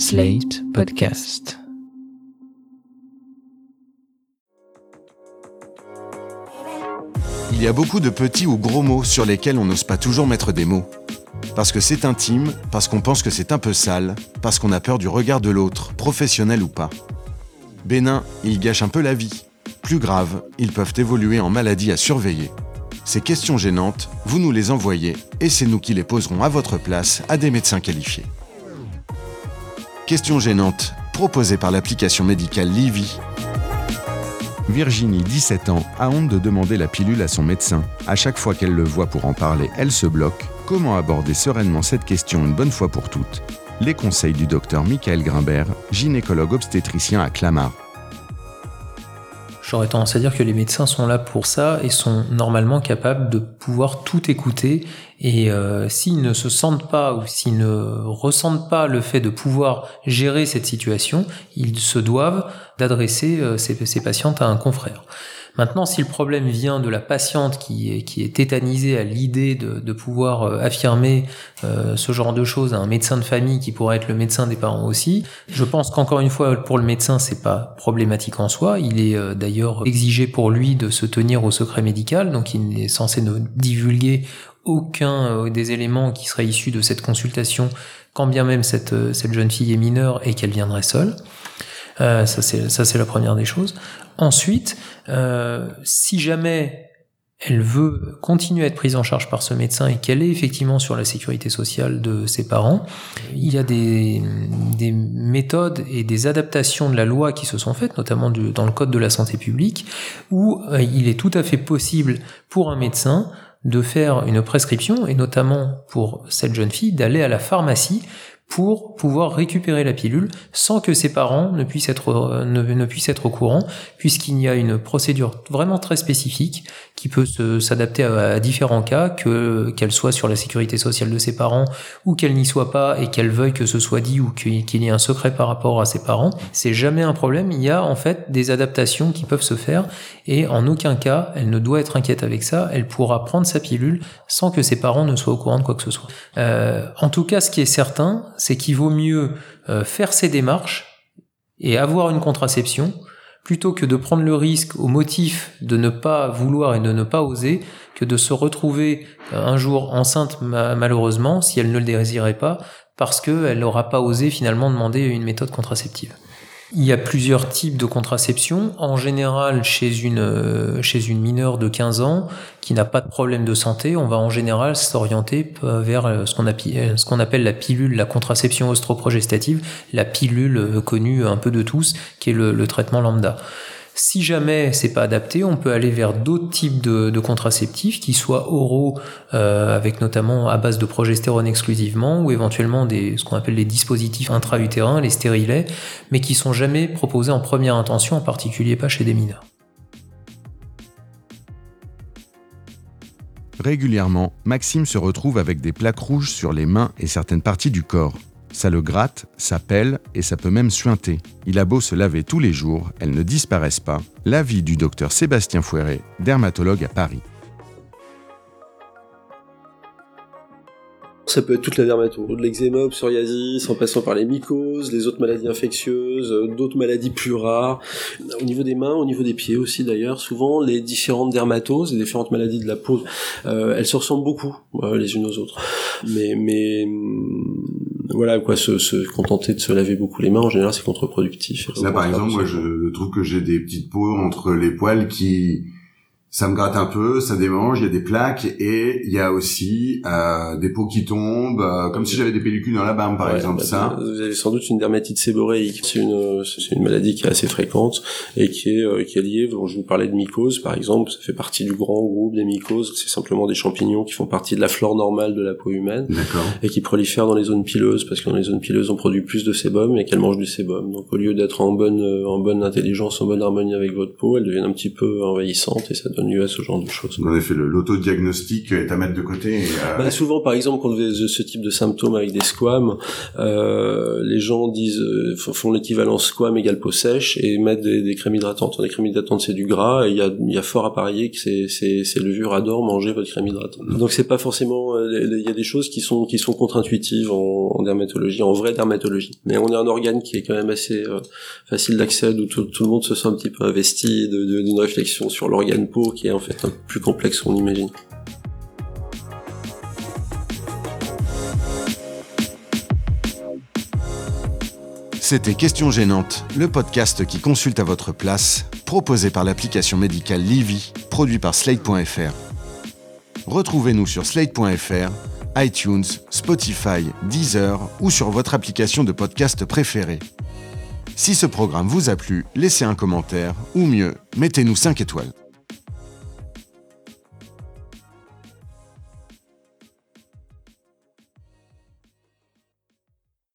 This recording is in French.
Slate Podcast. Il y a beaucoup de petits ou gros mots sur lesquels on n'ose pas toujours mettre des mots. Parce que c'est intime, parce qu'on pense que c'est un peu sale, parce qu'on a peur du regard de l'autre, professionnel ou pas. Bénin, ils gâchent un peu la vie. Plus grave, ils peuvent évoluer en maladie à surveiller. Ces questions gênantes, vous nous les envoyez et c'est nous qui les poserons à votre place à des médecins qualifiés. Questions gênantes, proposées par l'application médicale Livy. Virginie, 17 ans, a honte de demander la pilule à son médecin. À chaque fois qu'elle le voit pour en parler, elle se bloque. Comment aborder sereinement cette question une bonne fois pour toutes? Les conseils du docteur Michael Grimbert, gynécologue obstétricien à Clamart. J'aurais tendance à dire que les médecins sont là pour ça et sont normalement capables de pouvoir tout écouter. Et euh, s'ils ne se sentent pas ou s'ils ne ressentent pas le fait de pouvoir gérer cette situation, ils se doivent d'adresser euh, ces, ces patientes à un confrère. Maintenant, si le problème vient de la patiente qui est, tétanisée à l'idée de, pouvoir euh, affirmer euh, ce genre de choses à un médecin de famille qui pourrait être le médecin des parents aussi, je pense qu'encore une fois, pour le médecin, c'est pas problématique en soi. Il est euh, d'ailleurs exigé pour lui de se tenir au secret médical, donc il est censé ne divulguer aucun des éléments qui seraient issus de cette consultation, quand bien même cette jeune fille est mineure et qu'elle viendrait seule. Euh, ça c'est la première des choses. Ensuite, euh, si jamais elle veut continuer à être prise en charge par ce médecin et qu'elle est effectivement sur la sécurité sociale de ses parents, il y a des, des méthodes et des adaptations de la loi qui se sont faites, notamment dans le Code de la santé publique, où euh, il est tout à fait possible pour un médecin de faire une prescription, et notamment pour cette jeune fille, d'aller à la pharmacie pour pouvoir récupérer la pilule sans que ses parents ne puissent être, ne, ne puissent être au courant, puisqu'il y a une procédure vraiment très spécifique qui peut s'adapter à, différents cas, que qu'elle soit sur la sécurité sociale de ses parents ou qu'elle n'y soit pas et qu'elle veuille que ce soit dit ou qu'il y ait un secret par rapport à ses parents. C'est jamais un problème. Il y a en fait des adaptations qui peuvent se faire et en aucun cas elle ne doit être inquiète avec ça. Elle pourra prendre sa pilule sans que ses parents ne soient au courant de quoi que ce soit. Euh, en tout cas, ce qui est certain, c'est qu'il vaut mieux euh, faire ces démarches et avoir une contraception plutôt que de prendre le risque au motif de ne pas vouloir et de ne pas oser que de se retrouver euh, un jour enceinte malheureusement si elle ne le désirait pas parce qu'elle n'aura pas osé finalement demander une méthode contraceptive. Il y a plusieurs types de contraception. En général, chez une, euh, chez une mineure de 15 ans qui n'a pas de problème de santé, on va en général s'orienter vers euh, ce qu'on appelle, la pilule, la contraception ostroprogestative, la pilule euh, connue un peu de tous, qui est le traitement lambda. Si jamais c'est pas adapté, on peut aller vers d'autres types de, contraceptifs qui soient oraux, euh, avec notamment à base de progestérone exclusivement, ou éventuellement des ce qu'on appelle les dispositifs intra-utérins, les stérilets, mais qui sont jamais proposés en première intention, en particulier pas chez des mineurs. Régulièrement, Maxime se retrouve avec des plaques rouges sur les mains et certaines parties du corps. Ça le gratte, ça pèle et ça peut même suinter. Il a beau se laver tous les jours, elles ne disparaissent pas. L'avis du docteur Sébastien Fouéré, dermatologue à Paris. Ça peut être toute la dermato, de l'eczéma, psoriasis, en passant par les mycoses, les autres maladies infectieuses, d'autres maladies plus rares. Au niveau des mains, au niveau des pieds aussi d'ailleurs, souvent les différentes dermatoses, les différentes maladies de la peau, euh, elles se ressemblent beaucoup euh, les unes aux autres. Mais, mais voilà quoi, se, se, contenter de se laver beaucoup les mains en général c'est contre-productif. Là par exemple, moi je trouve que j'ai des petites peaux entre les poils qui ça me gratte un peu, ça démange, il y a des plaques et il y a aussi euh, des peaux qui tombent, euh, comme si j'avais des pellicules dans la barbe par ouais, exemple. Bah, ça. Vous avez sans doute une dermatite séboréique. C'est une c'est une maladie qui est assez fréquente et qui est euh, qui est liée. je vous parlais de mycoses par exemple, ça fait partie du grand groupe des mycoses. C'est simplement des champignons qui font partie de la flore normale de la peau humaine et qui prolifèrent dans les zones pileuses parce que dans les zones pileuses on produit plus de sébum et qu'elles mangent du sébum. Donc au lieu d'être en bonne en bonne intelligence, en bonne harmonie avec votre peau, elles deviennent un petit peu envahissantes et ça à ce genre de choses. En effet, l'autodiagnostic est à mettre de côté. et, euh, Bah, souvent, par exemple, quand vous avez ce type de symptômes avec des squames, euh, les gens disent euh, font- l'équivalent squam égale peau sèche et mettent des, des crèmes hydratantes. Les crèmes hydratantes, c'est du gras et il y a, y a fort à parier que ces, ces, ces levures adorent manger votre crème hydratante. Donc c'est pas forcément. euh, Il y a des choses qui sont qui sont contre-intuitives en, en dermatologie, en vraie dermatologie. Mais on est un organe qui est quand même assez euh, facile d'accès, où tout, tout le monde se sent un petit peu investi d'une réflexion sur l'organe peau qui est en fait un peu plus complexe qu'on imagine. C'était Question Gênante, le podcast qui consulte à votre place, proposé par l'application médicale Livy, produit par Slate.fr. Retrouvez-nous sur Slate.fr, iTunes, Spotify, Deezer ou sur votre application de podcast préférée. Si ce programme vous a plu, laissez un commentaire ou mieux, mettez-nous 5 étoiles.